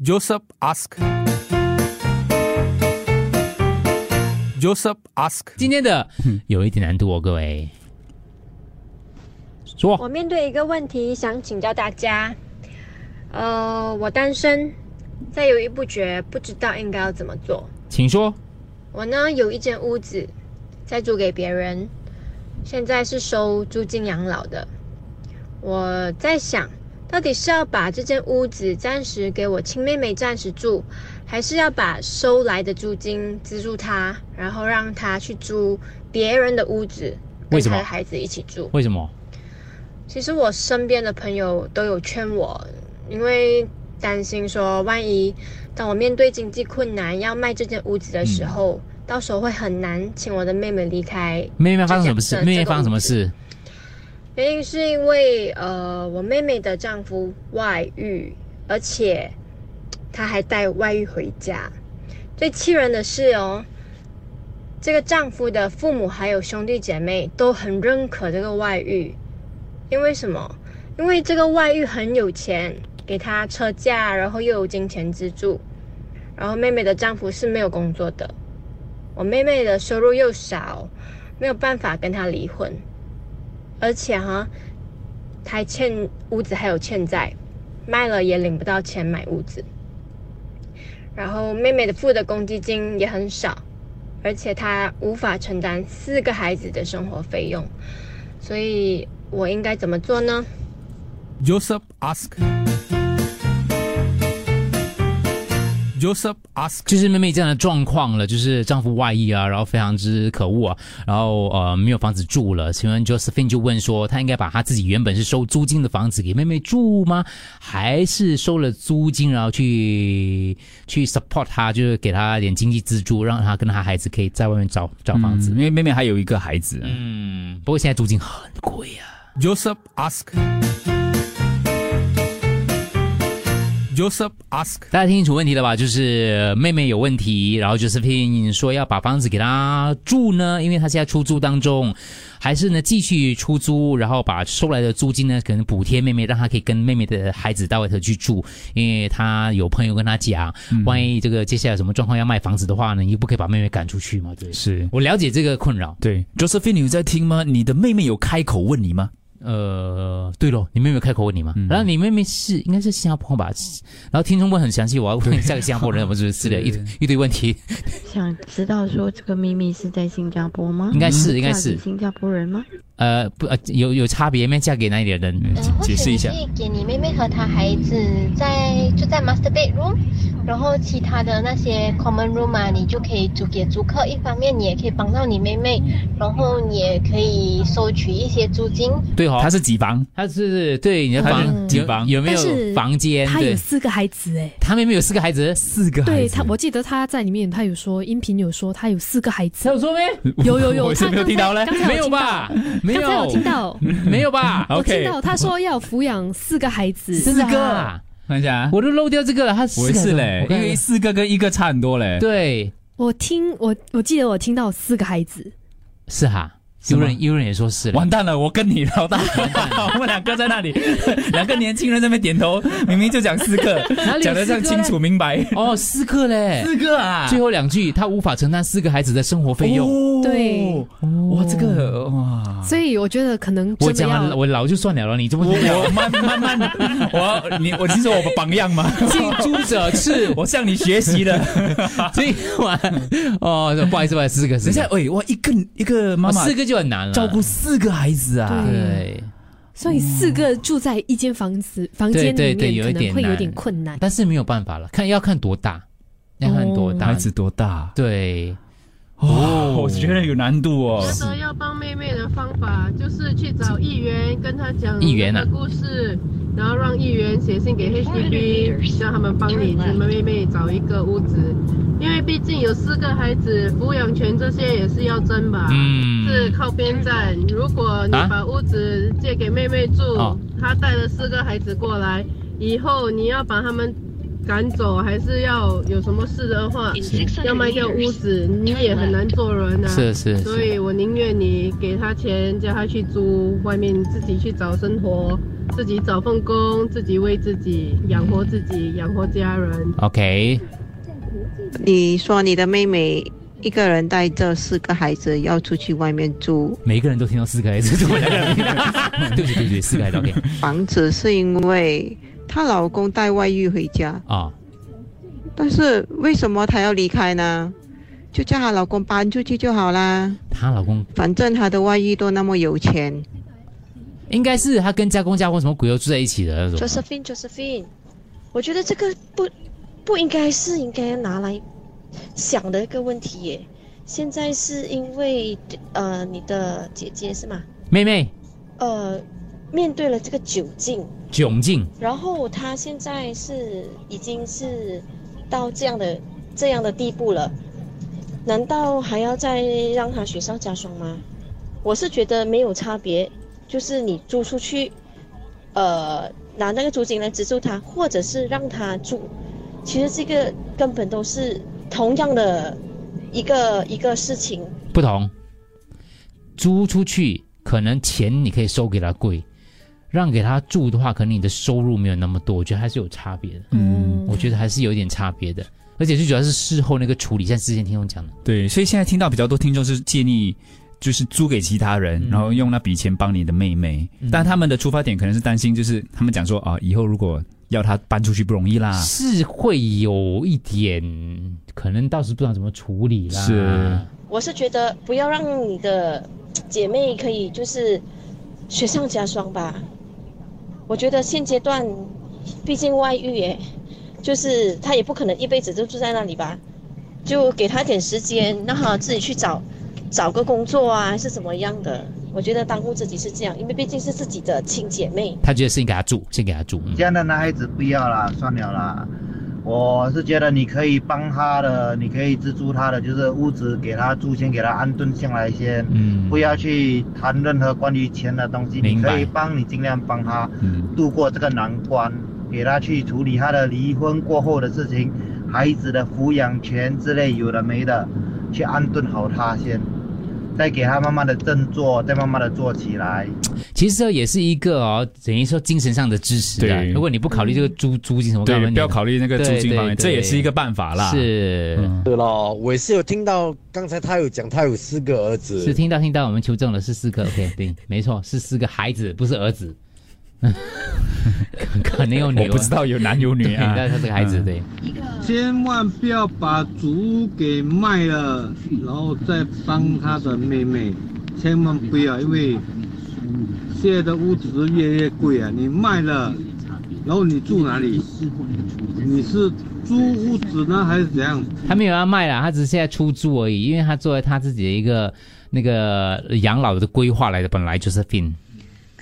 Joseph ask. Joseph ask. 今天的有一点难度哦，各位。说我面对一个问题，想请教大家。呃，我单身，在犹豫不决，不知道应该要怎么做。请说。我呢有一间屋子，在租给别人，现在是收租金养老的。我在想，到底是要把这间屋子暂时给我亲妹妹暂时住，还是要把收来的租金资助她，然后让她去租别人的屋子，跟她的孩子一起住？为什么？其实我身边的朋友都有劝我，因为担心说，万一当我面对经济困难要卖这间屋子的时候，到时候会很难请我的妹妹离开。妹妹发生什么事？妹妹发生什么事？原因是因为呃，我妹妹的丈夫外遇，而且他还带外遇回家。最气人的是哦，这个丈夫的父母还有兄弟姐妹都很认可这个外遇，因为什么？因为这个外遇很有钱，给他车价，然后又有金钱资助，然后妹妹的丈夫是没有工作的，我妹妹的收入又少，没有办法跟他离婚。而且哈，他还欠屋子还有欠债，卖了也领不到钱买屋子。然后妹妹的付的公积金也很少，而且她无法承担四个孩子的生活费用，所以我应该怎么做呢？Joseph ask. Joseph ask. 就是妹妹这样的状况了，就是丈夫外遇啊，然后非常之可恶啊，然后呃没有房子住了。请问 Josephine 就问说，她应该把她自己原本是收租金的房子给妹妹住吗？还是收了租金然后去去 support 她，就是给她一点经济资助，让她跟她孩子可以在外面找找房子？因为妹妹还有一个孩子，嗯，不过现在租金很贵啊。Joseph ask. Joseph ask. 大家听清楚问题了吧？就是妹妹有问题，然后 Josephine 说要把房子给她住呢，因为她现在出租当中，还是呢继续出租，然后把收来的租金呢可能补贴妹妹，让她可以跟妹妹的孩子到外头去住，因为她有朋友跟她讲，万一这个接下来有什么状况要卖房子的话呢，你又不可以把妹妹赶出去嘛？对，是我了解这个困扰。对。Josephine，你有在听吗？你的妹妹有开口问你吗？呃，对咯，你妹妹开口问你吗？嗯然后你妹妹是应该是新加坡吧？然后听众问很详细，我要问下个新加坡人，我是之类一堆一堆问题，想知道说这个秘密是在新加坡吗？应该是应该是新加坡人吗？呃不呃有有差别没？嫁给哪里的人？嗯解释一下。可以给你妹妹和她孩子在就在 master bedroom，然后其他的那些 common room 啊，你就可以租给租客。一方面你也可以帮到你妹妹，然后你也可以收取一些租金。对哦，他是几房？他是对你的她房是几房有有没有房间？他有，四个孩子哎，他妹妹有四个孩子，四个孩子。对他，我记得他在里面，他有说音频有说他有四个孩子他，有说没？有有有，我是他没有听到嘞没有吧？没刚才有听到，没有。吧？我听 OK 到他说要抚养四个孩子，四个？啊，看一下。啊，我都漏掉这个了。他四我也个是嘞，因为四个跟一个差很多嘞。对。我听我我记得我听到四个孩子，是哈，有人有人也说是完蛋了，我跟你老大，我们两个在那里，两个年轻人在那边点头，明明就讲四个讲得这样清楚明白。哦，四个嘞。四个啊，最后两句，他无法承担四个孩子的生活费用。哦对，哇，这个哇，所以我觉得可能我讲我老就算了了，你这么我我慢慢慢，我你，我其实我榜样嘛，近朱者赤，我向你学习的。今晚哦，不好意思，不好意思，四个，等一下，喂，哇，一个一个妈妈。哦四个就很难了，照顾四个孩子啊，对，所以四个住在一间房子房间对里面，对有一点可能会有点困难。但是没有办法了，看要看多大，要看多大，孩子多大？对，哦，我觉得有难度哦。觉得要帮妹妹的方法就是去找议员，跟他讲议员的故事，然后让议员写信给 HDB，叫他们帮你这妹妹找一个屋子，因为毕竟有四个孩子，抚养权这些也是要争吧。嗯，是靠边站。如果你啊把屋子借给妹妹住，哦她带了四个孩子过来，以后你要把他们赶走，还是要有什么事的话，要卖掉屋子，你也很难做人啊。是是是，所以我宁愿你给他钱，叫他去租外面自己去找生活，自己找份工，自己为自己养活自己，养活家人。OK，你说你的妹妹一个人带着四个孩子要出去外面住每个人都听到四个孩子，对不起对不起，四个孩子 OK 房子，是因为她老公带外遇回家，啊，但是为什么她要离开呢？就叫她老公搬出去就好啦，她老公反正她的外遇都那么有钱。应该是他跟家公家婆什么鬼都住在一起的那种。Josephine Josephine，我觉得这个不不应该是应该拿来想的一个问题耶。现在是因为呃你的姐姐是吗？妹妹呃，面对了这个窘境，窘境，然后他现在是已经是到这样的这样的地步了，难道还要再让他雪上加霜吗？我是觉得没有差别，就是你租出去，呃，拿那个租金来资助他，或者是让他住，其实这个根本都是同样的一个一个事情。不同，租出去可能钱你可以收给他贵，让给他住的话，可能你的收入没有那么多，我觉得还是有差别的。嗯，我觉得还是有点差别的，而且最主要是事后那个处理，像之前听众讲的，对，所以现在听到比较多听众是建议。就是租给其他人，嗯然后用那笔钱帮你的妹妹，但他们的出发点可能是担心，就是他们讲说啊，以后如果要她搬出去不容易啦。是会有一点，可能到时不知道怎么处理啦。是，我是觉得不要让你的姐妹可以就是雪上加霜吧。我觉得现阶段，毕竟外遇耶，就是她也不可能一辈子都住在那里吧，就给她点时间，让她自己去找找个工作啊，还是怎么样的。我觉得当务之急是这样，因为毕竟是自己的亲姐妹。他觉得先给他住，先给他住。嗯这样的男孩子不要啦，算了啦。我是觉得你可以帮他的，你可以资助他的，就是屋子给他住，先给他安顿下来先，嗯不要去谈任何关于钱的东西。你明白可以帮你尽量帮他嗯，度过这个难关，给他去处理他的离婚过后的事情，孩子的抚养权之类有的没的，去安顿好他先，再给他慢慢的振作，再慢慢的做起来。其实这也是一个哦，等于说精神上的支持啊。对如果你不考虑这个租租金什么干嘛，对，不要考虑那个租金方面，对对这也是一个办法啦。是、嗯是咯，我也是有听到刚才他有讲他有四个儿子，是听到听到，我们求证了是四个，OK，对，没错，是四个孩子，不是儿子。可 可能有女，我不知道有男有女啊对但他这个孩子，嗯对。千万不要把祖屋给卖了，然后再帮他的妹妹，千万不要，因为现在的屋子是越来越贵啊！你卖了，然后你住哪里？你是租屋子呢，还是怎样？他没有要卖啦，他只是现在出租而已，因为他作为他自己的一个那个养老的规划来的，本来就是 fin。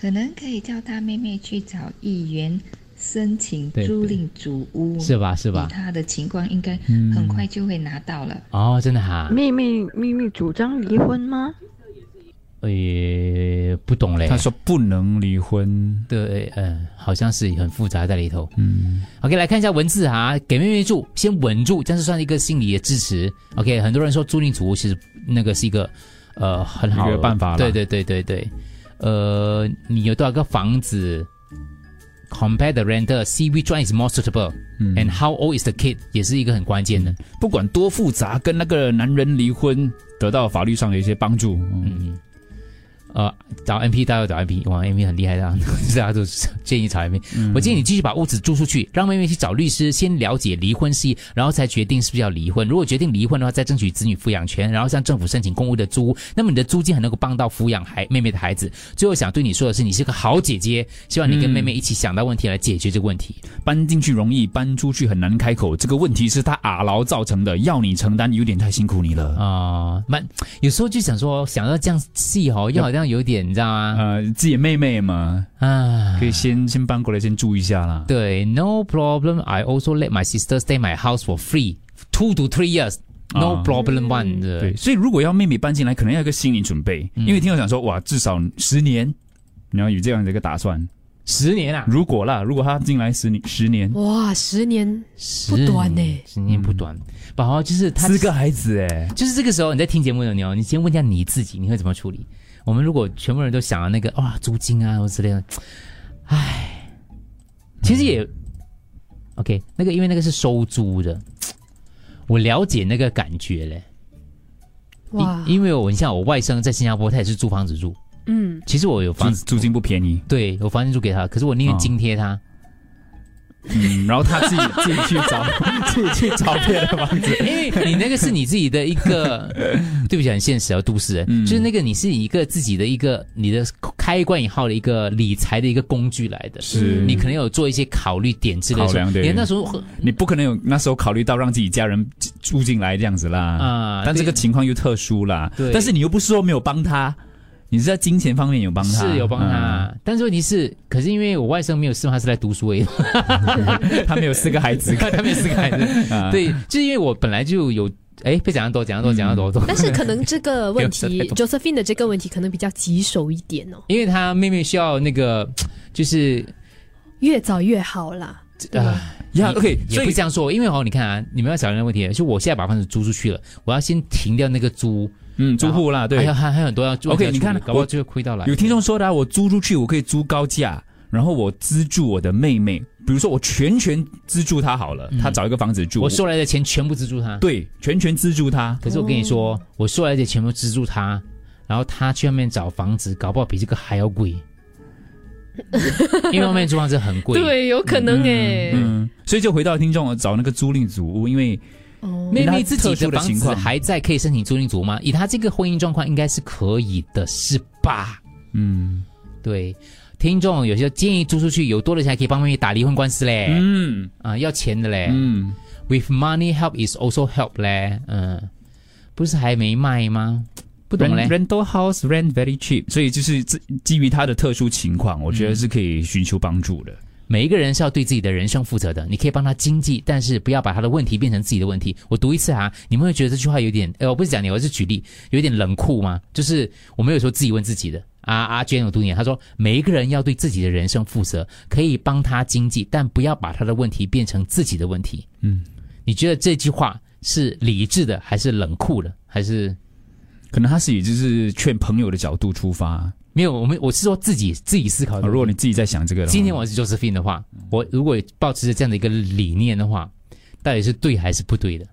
可能可以叫他妹妹去找议员申请租赁主屋，是吧是吧以他的情况应该嗯很快就会拿到了。哦，真的哈，妹妹妹妹主张离婚吗？呃，不懂嘞。他说不能离婚，对，嗯，好像是很复杂在里头。嗯，OK，来看一下文字哈，给妹妹住，先稳住，这样是算一个心理的支持。OK，很多人说租赁主屋其实那个是一个呃很好的办法啦对对对对对，呃，你有多少个房子？Compare the renter, see which one is more suitable, 嗯 and how old is the kid，也是一个很关键的。不管多复杂，跟那个男人离婚，得到法律上的一些帮助。嗯，呃，找 MP 大家要找 MP，哇，MP 很厉害的啊，大家都是建议找 MP、嗯我建议你继续把屋子租出去，让妹妹去找律师，先了解离婚事宜，然后才决定是不是要离婚。如果决定离婚的话，再争取子女抚养权，然后向政府申请公屋的租屋，那么你的租金还能够帮到抚养孩妹妹的孩子。最后想对你说的是，你是个好姐姐，希望你跟妹妹一起想到问题来解决这个问题。搬进去容易，搬出去很难开口。这个问题是他阿劳造成的，要你承担有点太辛苦你了。啊、蛮有时候就想说，想到这样细哦，又好像有点，你知道吗？呃，自己妹妹嘛，啊，可以先先搬过来，先住一下啦。对，no problem. I also let my sister stay my house for free, two to three years. No 啊 problem one 的。对，所以如果要妹妹搬进来，可能要有一个心理准备，嗯因为听到讲说，哇，至少十年，你要有这样的一个打算。十年啊，如果啦，如果她进来十年，十年，哇，十年十不短呢、十年不短。不好，就是他四个孩子哎，就是这个时候你在听节目的时候，你先问一下你自己，你会怎么处理？我们如果全部人都想要那个哇租金啊或之类的，唉其实也 OK，那个因为那个是收租的，我了解那个感觉嘞。哇，因因为我你像我外甥在新加坡，他也是租房子住。嗯，其实我有房子租金不便宜，对我房子租给他，可是我宁愿哦津贴他。嗯，然后他自己自己去找 自己去找别的房子，因为你那个是你自己的一个，对不起，很现实啊，都市人，嗯。就是那个你是一个自己的一个你的开关以后的一个理财的一个工具来的，是。你可能有做一些考虑点之类的。考量对你那时候你不可能有那时候考虑到让自己家人住进来这样子啦。啊但这个情况又特殊啦，对。但是你又不是说没有帮他，你是在金钱方面有帮他，是有帮他，嗯。但是问题是，可是因为我外甥没有事，他是来读书而已，他没有四个孩子，他没有四个孩子，啊。对，就是因为我本来就有。哎，被讲得多，讲得多，讲得多多。但是可能这个问题，Josephine 的这个问题可能比较棘手一点哦，因为他妹妹需要那个，就是越早越好啦。对吧？呀也 OK，也所以不这样说，因为哦，你看啊，你们要想一个问题，就我现在把房子租出去了，我要先停掉那个租，嗯，租户啦，对。还有还还有很多要租 OK，你看搞不好就会亏到了。有听众说的、啊，我租出去我可以租高价，然后我资助我的妹妹，比如说我全权资助她好了，她找一个房子住，嗯我收来的钱全部资助她，对全权资助她，可是我跟你说，我收来的钱全部资助她，然后她去外面找房子，搞不好比这个还要贵，因为外面租房子很贵。对，有可能诶。嗯，所以就回到听众找那个租赁组屋，因为哦妹妹自己的的房子情况还在，可以申请租赁组吗？以她这个婚姻状况，应该是可以的，是吧？嗯对，听众有些建议租出去，有多的钱还可以帮妹妹打离婚官司嘞。嗯啊，要钱的嘞。嗯，With money help is also help 嘞。嗯，不是还没卖吗？不懂嘞 Rent-。rental house rent very cheap，所以就是基基于他的特殊情况，我觉得是可以寻求帮助的。每一个人是要对自己的人生负责的。你可以帮他经济，但是不要把他的问题变成自己的问题。我读一次啊，你们会觉得这句话有点……呃，我不是讲你，我是举例，有点冷酷吗？就是我们有时候自己问自己的。啊阿娟有读你，他说每一个人要对自己的人生负责，可以帮他经济，但不要把他的问题变成自己的问题。嗯，你觉得这句话是理智的，还是冷酷的，还是可能他是以就是劝朋友的角度出发。没有？我们我是说自己自己思考如果你自己在想这个，今天我是 Josephine 的话，我如果保持着这样的一个理念的话，到底是对还是不对的？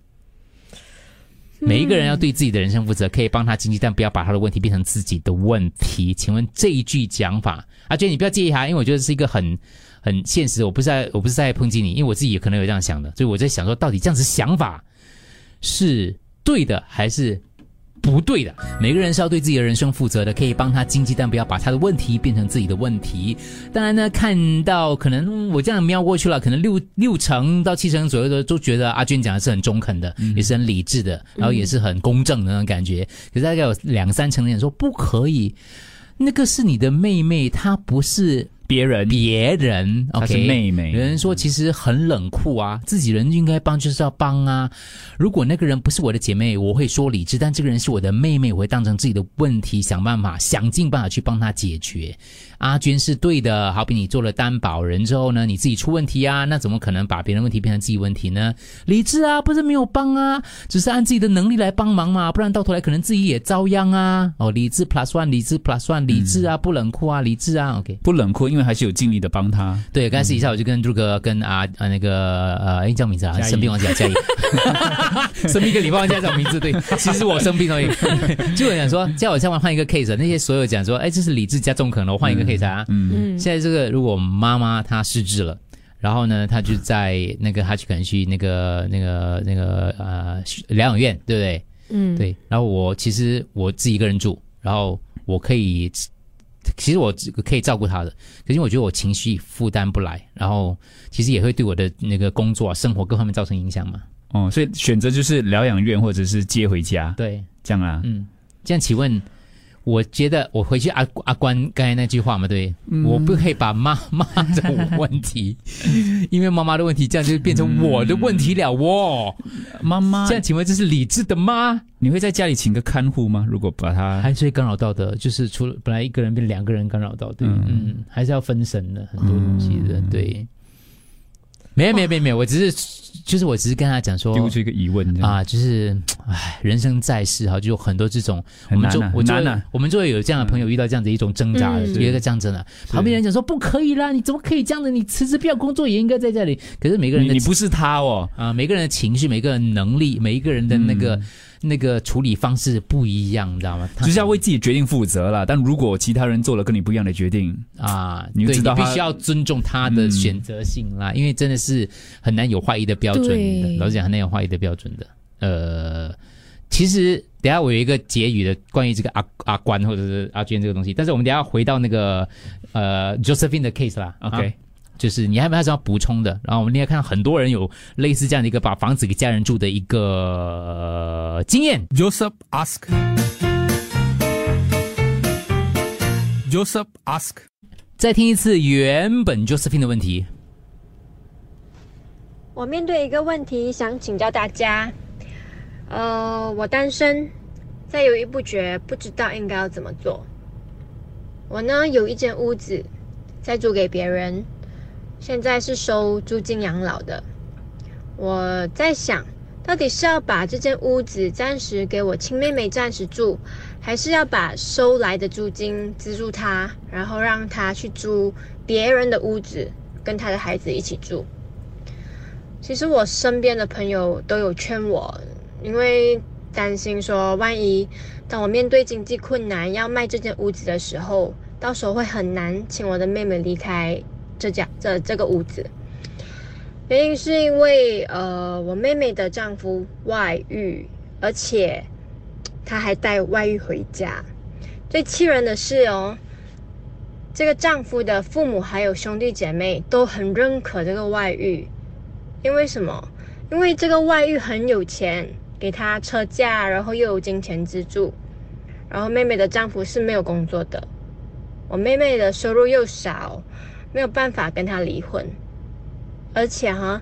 每一个人要对自己的人生负责，可以帮他经济，但不要把他的问题变成自己的问题。请问这一句讲法，阿娟你不要介意哈，因为我觉得是一个很很现实，我不是在我不是在抨击你，因为我自己也可能有这样想的，所以我在想说，到底这样子想法是对的还是不对的。每个人是要对自己的人生负责的，可以帮他经济，但不要把他的问题变成自己的问题。当然呢，看到可能嗯我这样瞄过去了，可能六六成到七成左右的都觉得阿娟讲的是很中肯的，也是很理智的，然后也是很公正的那种感觉。可是大概有两三成的人说不可以，那个是你的妹妹，她不是。别人，别人她是妹妹有人说其实很冷酷啊，自己人应该帮就是要帮啊。如果那个人不是我的姐妹，我会说理智；但这个人是我的妹妹，我会当成自己的问题，想办法，想尽办法去帮她解决。阿娟是对的，好比你做了担保人之后呢，你自己出问题啊，那怎么可能把别人问题变成自己问题呢？理智啊，不是没有帮啊，只是按自己的能力来帮忙嘛，不然到头来可能自己也遭殃啊。哦，理智 plus one，理智 plus one，理智啊，不冷酷啊，理智啊，OK。不冷酷，因为还是有尽力的帮他。对，刚才私底下我就跟朱哥跟啊啊那个呃，哎叫名字啊，生病忘记了嘉义，生病一个礼拜忘记了叫名字，对，其实我生病而已。就有人说叫我再换一个 case，那些所有讲说，哎，这是理智加中肯了，我换一个 case 啊。嗯嗯现在这个如果妈妈她失智了。然后呢，她就在那个，她去可能去那个、那个、那个呃疗养院，对不对？嗯，对。然后我其实我自己一个人住，然后我可以，其实我可以照顾她的，可是我觉得我情绪负担不来，然后其实也会对我的那个工作、啊、生活各方面造成影响嘛。哦，所以选择就是疗养院或者是接回家，对，这样啊。嗯，这样请问，我觉得我回去阿阿关刚才那句话嘛，对，嗯我不可以把妈妈的问题，因为妈妈的问题，这样就变成我的问题了哦。妈妈，这样请问这是理智的吗？你会在家里请个看护吗？如果把他还是会干扰到的，就是除了本来一个人变两个人干扰到，对，嗯嗯还是要分神的很多东西的，对。没有没有没有没有，我只是就是我只是跟他讲说，丢出一个疑问啊，就是唉，人生在世哈，就有很多这种，我们就我就我们就会有这样的朋友遇到这样的一种挣扎有一个这样子的，旁边人讲说不可以啦，你怎么可以这样子？你辞职不要工作也应该在这里。可是每个人的你你不是他哦，啊，每个人的情绪、每个人能力、每一个人的那个、那个处理方式不一样，你知道吗？就是要为自己决定负责啦。但如果其他人做了跟你不一样的决定，啊，你就知道他必须要尊重他的嗯选择性啦，因为真的是很难有怀疑的标准的，老实讲很难有怀疑的标准的。呃，其实等下我有一个结语的关于这个阿阿关或者是阿娟这个东西，但是我们等一下回到那个呃 Josephine 的 case 啦 OK 啊就是你还有没有什么要补充的？然后我们另外看到很多人有类似这样的一个把房子给家人住的一个、呃经验。Joseph ask. Joseph ask. 再听一次原本 Josephine 的问题。我面对一个问题，想请教大家。呃，我单身，在犹豫不决，不知道应该要怎么做。我呢有一间屋子，在租给别人，现在是收租金养老的。我在想，到底是要把这间屋子暂时给我亲妹妹暂时住，还是要把收来的租金资助她，然后让她去租别人的屋子，跟她的孩子一起住？其实我身边的朋友都有劝我，因为担心说，万一当我面对经济困难要卖这间屋子的时候，到时候会很难请我的妹妹离开这家这这个屋子。原因是因为呃，我妹妹的丈夫外遇，而且他还带外遇回家。最气人的是哦，这个丈夫的父母还有兄弟姐妹都很认可这个外遇，因为什么？因为这个外遇很有钱，给他车价，然后又有金钱资助。然后妹妹的丈夫是没有工作的，我妹妹的收入又少，没有办法跟他离婚。而且哈，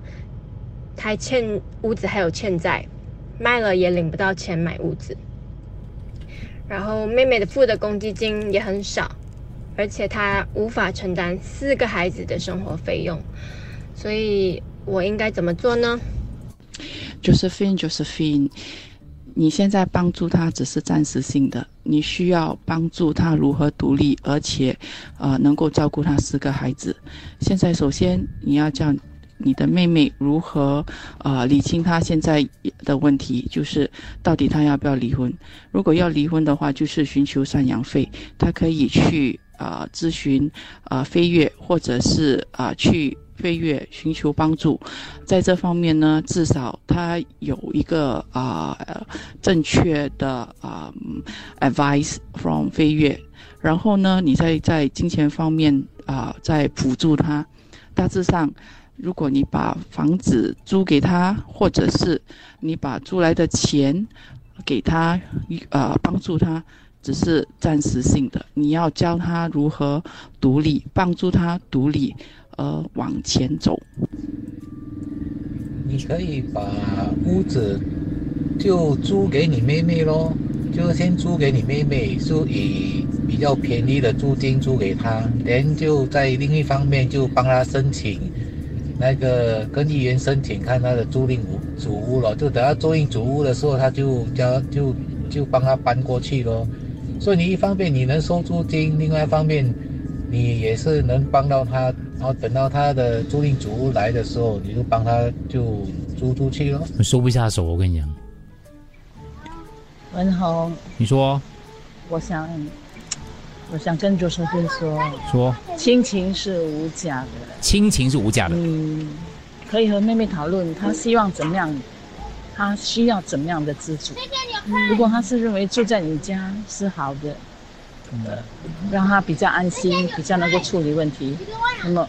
他还欠屋子还有欠债，卖了也领不到钱买屋子。然后妹妹的付的公积金也很少，而且她无法承担四个孩子的生活费用，所以我应该怎么做呢？Josephine，Josephine，你现在帮助他只是暂时性的，你需要帮助他如何独立，而且，呃，能够照顾他四个孩子。现在首先你要叫你的妹妹如何，呃，理清她现在的问题，就是到底她要不要离婚。如果要离婚的话，就是寻求赡养费，她可以去啊、咨询啊、飞跃，或者是啊、去。飞跃寻求帮助，在这方面呢，至少他有一个啊、正确的啊、advice from 飞跃，然后呢，你再在金钱方面啊、再辅助他。大致上，如果你把房子租给他，或者是你把租来的钱给他，呃，帮助他。只是暂时性的，你要教他如何独立，帮助他独立，呃，往前走。你可以把屋子就租给你妹妹咯，就先租给你妹妹，就以比较便宜的租金租给她，然就在另一方面就帮她申请那个跟议员申请看她的租赁屋主屋了，就等她租赁主屋的时候，他就叫就就帮她搬过去咯。所以你一方面你能收租金，另外一方面你也是能帮到她，然后等到他的租赁主屋来的时候，你就帮他就租出去咯。我收不下手，我跟你讲。文宏，你说我想，我想跟周生辉说，说，亲情是无价的，亲情是无价的。嗯，可以和妹妹讨论，她希望怎么样，她需要怎么样的资助。如果她是认为住在你家是好的，呃，让他比较安心，比较能够处理问题，那么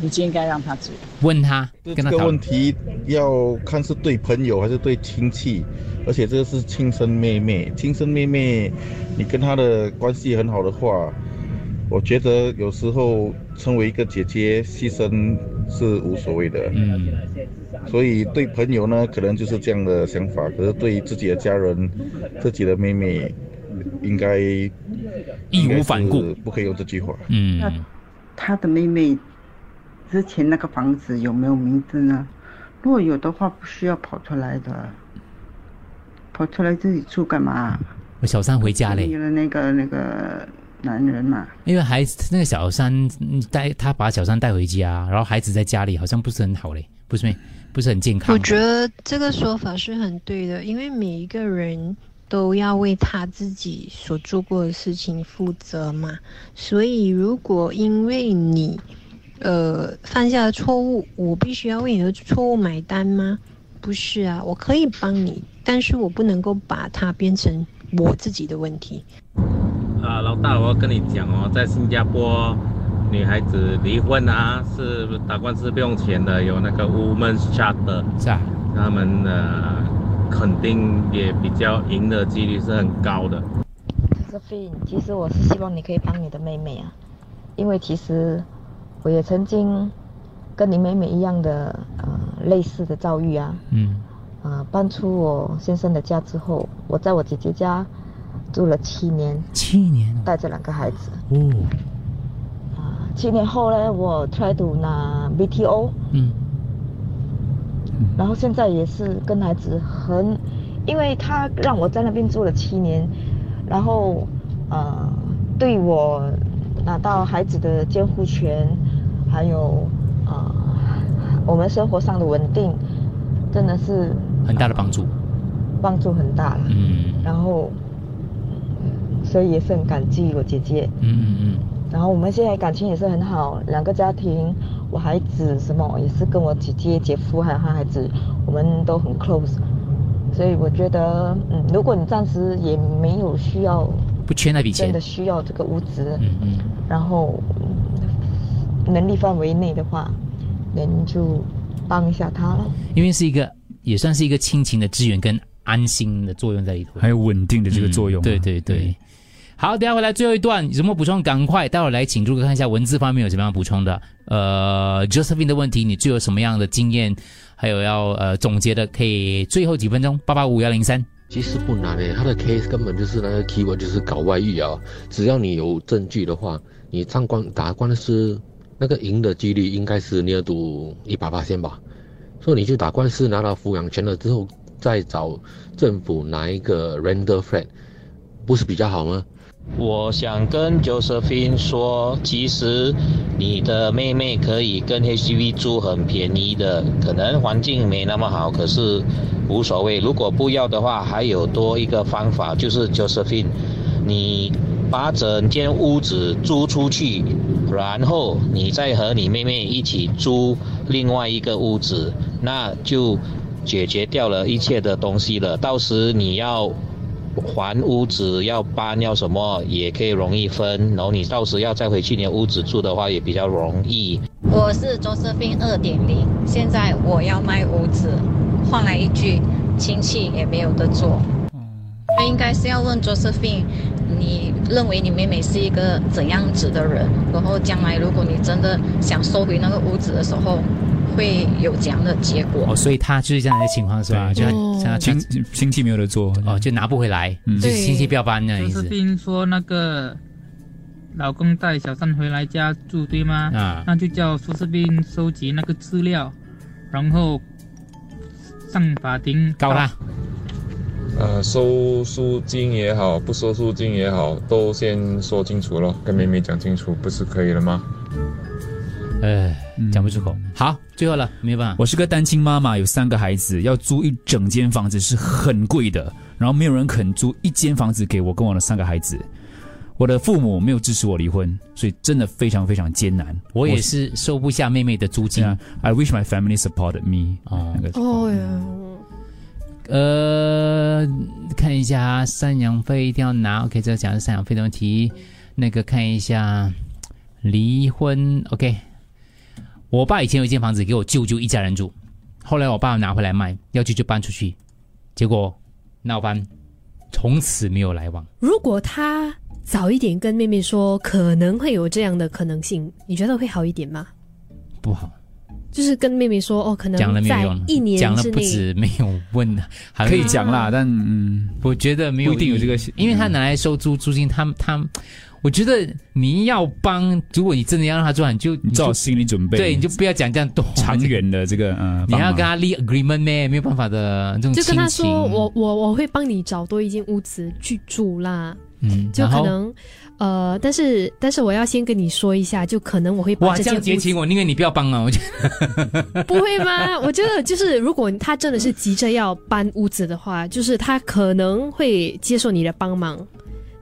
你就应该让她住。问他，跟这个他讨论。问题要看是对朋友还是对亲戚，而且这个是亲生妹妹，亲生妹妹，你跟她的关系很好的话，我觉得有时候成为一个姐姐牺牲是无所谓的。嗯，所以对朋友呢，可能就是这样的想法，可是对自己的家人、自己的妹妹，应该义无反顾，不可以用这句话。嗯他的妹妹之前那个房子有没有名字呢？如果有的话，不需要跑出来的，跑出来自己住干嘛？我小三回家嘞你，的那个那个男人嘛，因为孩子那个小三嗯带他把小三带回家，然后孩子在家里好像不是很好嘞，不是没不是很健康。我觉得这个说法是很对的，因为每一个人都要为他自己所做过的事情负责嘛。所以，如果因为你呃犯下的错误，我必须要为你的错误买单吗？不是啊，我可以帮你，但是我不能够把它变成我自己的问题。啊，老大，我要跟你讲哦，在新加坡，女孩子离婚啊，是打官司不用钱的，有那个 woman's charter，是啊，他们呃肯定也比较赢的几率是很高的。其实我是希望你可以帮你的妹妹啊，因为其实我也曾经跟你妹妹一样的呃类似的遭遇啊。嗯。啊、搬出我先生的家之后，我在我姐姐家住了七年。七年。带着两个孩子。哦。七年后呢，我 try to 拿 BTO。嗯。然后现在也是跟孩子很，因为他让我在那边住了七年，然后呃对我拿到孩子的监护权，还有呃我们生活上的稳定，真的是很大的帮助。帮助很大了。嗯然后，所以也是很感激我姐姐。嗯嗯嗯。然后我们现在感情也是很好，两个家庭，我孩子什么也是跟我姐姐、姐夫还有他孩子，我们都很 close。所以我觉得，嗯，如果你暂时也没有需要，不缺那笔钱真的需要这个物资，嗯嗯，然后嗯能力范围内的话，那你就帮一下他了。因为是一个也算是一个亲情的支援跟安心的作用在里头，还有稳定的这个作用啊、嗯对对对。好，等下回来最后一段有什么补充？赶快待会儿来请诸葛看一下文字方面有什么样补充的。呃，Josephine 的问题，你最有什么样的经验？还有要呃总结的，可以最后几分钟八八五幺零三。其实不难诶，他的 case 根本就是那个 keyword 就是搞外遇啊。只要你有证据的话，你上官打官司，那个赢的几率应该是你要赌一百八千吧。所以你去打官司拿到抚养权了之后，再找政府拿一个 render flat，不是比较好吗？我想跟 Josephine 说，其实你的妹妹可以跟 HDB 住很便宜的，可能环境没那么好，可是无所谓。如果不要的话，还有多一个方法，就是 Josephine，你把整间屋子租出去，然后你再和你妹妹一起租另外一个屋子，那就解决掉了一切的东西了。到时你要。还屋子要搬要什么也可以容易分，然后你到时要再回去你的屋子住的话也比较容易。我是 Josephine 二点零，现在我要卖屋子，换来一句亲戚也没有得做。那应该是要问 Josephine，你认为你妹妹是一个怎样子的人？然后将来如果你真的想收回那个屋子的时候，会有这样的结果？哦，所以他就是这样的情况是吧？就哦像亲亲戚没有得做，哦，就拿不回来，嗯就是亲戚不要搬那样意思。就是并说那个老公带小三回来家住，对吗？啊那就叫苏士斌收集那个资料，然后上法庭告他。呃，收赎金也好，不收赎金也好，都先说清楚了，跟妹妹讲清楚，不是可以了吗？呃，讲不出口。好，最后了，没有办法。我是个单亲妈妈，有三个孩子，要租一整间房子是很贵的，然后没有人肯租一间房子给我跟我的三个孩子。我的父母没有支持我离婚，所以真的非常非常艰难。我也是收不下妹妹的租金。I wish my family supported me。哦，那个哦呀，呃，看一下赡养费一定要拿。OK，这个讲的是赡养费的问题。那个看一下离婚。OK，我爸以前有一间房子给我舅舅一家人住，后来我爸拿回来卖，要舅舅搬出去，结果闹翻，从此没有来往。如果他早一点跟妹妹说可能会有这样的可能性，你觉得会好一点吗？不好，就是跟妹妹说哦，可能讲了没有一年讲了不止没有问的，还可以讲啦，但嗯，我觉得没有一定有这个因为他拿来收租租金，他他，我觉得你要帮，如果你真的要让他做，你就你做好心理准备，对，你就不要讲这样多长远的这个 呃，你要跟他立 agreement 呢？没有办法的这种就跟他说，我我我会帮你找多一间屋子去住啦。嗯就可能呃，但是但是我要先跟你说一下，就可能我会把哇，这样结情，我宁愿你不要帮啊！我觉得 不会吗？我觉得就是，如果他真的是急着要搬屋子的话，就是他可能会接受你的帮忙，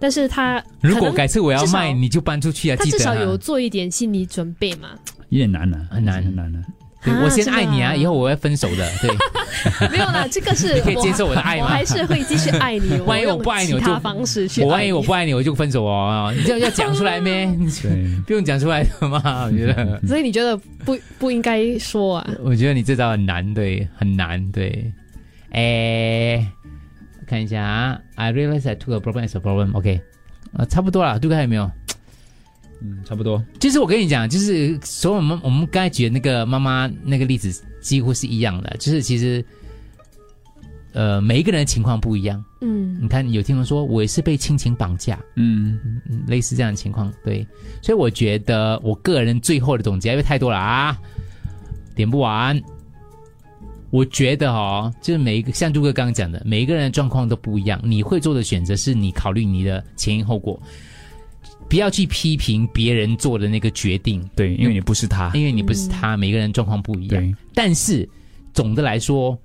但是他如果改次我要卖，你就搬出去啊！他至记得啊少有做一点心理准备嘛。有点难了，很难很难了。对啊我先爱你啊，以后我会分手的。对，没有啦，这个是你 可以接受我的爱吗我还是会继续爱你。万一我不爱你，我就其他方式去我万一我不爱你，我就分手哦。你这样要讲出来咩？不用讲出来的嘛，我觉得。所以你觉得不不应该说啊？我觉得你这招很难，对，很难，对。诶，看一下啊，I realize I took a problem as a problem. OK，呃，差不多了，杜哥还有没有？嗯，差不多。其实我跟你讲，就是所有我们我们刚才举的那个妈妈那个例子几乎是一样的，就是其实，呃，每一个人的情况不一样。嗯你看，有听人说我也是被亲情绑架，嗯嗯，类似这样的情况，对，所以我觉得我个人最后的总结，因为太多了啊，点不完。我觉得哦，就是每一个像杜哥刚刚讲的，每一个人的状况都不一样，你会做的选择是你考虑你的前因后果，不要去批评别人做的那个决定，对，因为你不是他，因为你不是他，每个人状况不一样。但是总的来说，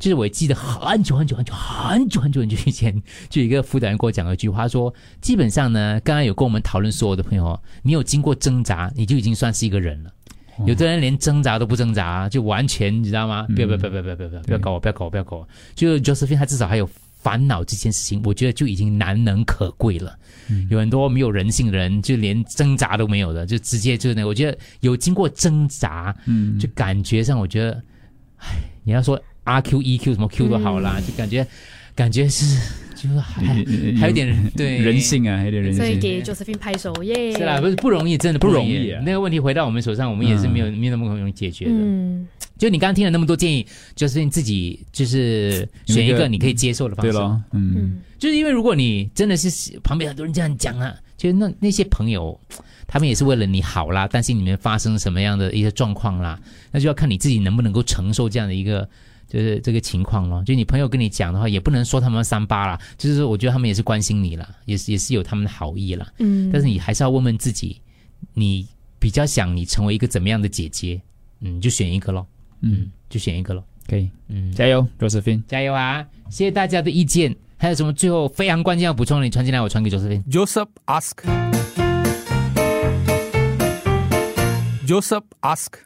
就是我记得很久很久很久很久很久很久以前，就有一个辅导员跟我讲了一句话，说基本上呢，刚刚有跟我们讨论所有的朋友，你有经过挣扎，你就已经算是一个人了。有的人连挣扎都不挣扎，就完全你知道吗？不要不要不要不要不要不要不要搞我不要搞我不要搞我！就 Josephine 他至少还有烦恼这件事情，我觉得就已经难能可贵了。有很多没有人性的人，就连挣扎都没有的，就直接就是那，我觉得有经过挣扎，嗯，就感觉上我觉得，唉，你要说 R Q E Q 什么 Q 都好啦，就感觉感觉是就是还还有点 对人性啊，还有点人性。所以给 Josephine 拍手耶！是啦，不是不容易，真的不容容易啊那个问题回到我们手上，我们也是没有、没有那么容易解决的。嗯，就你刚刚听了那么多建议，就是你自己就是选一个个你可以接受的方式。对咯嗯就是因为如果你真的是旁边很多人这样讲啊，就是那那些朋友，他们也是为了你好啦，担心你们发生什么样的一些状况啦，那就要看你自己能不能够承受这样的一个。就是这个情况咯，就你朋友跟你讲的话，也不能说他们三八啦，就是说我觉得他们也是关心你啦，也是也是有他们的好意啦。嗯但是你还是要问问自己，你比较想你成为一个怎么样的姐姐？嗯，就选一个咯。嗯，就选一个咯。可以，嗯，加油，Josephine，加油啊！谢谢大家的意见。还有什么最后非常关键要补充的，你传进来，我传给 Josephine。Joseph ask. Joseph ask.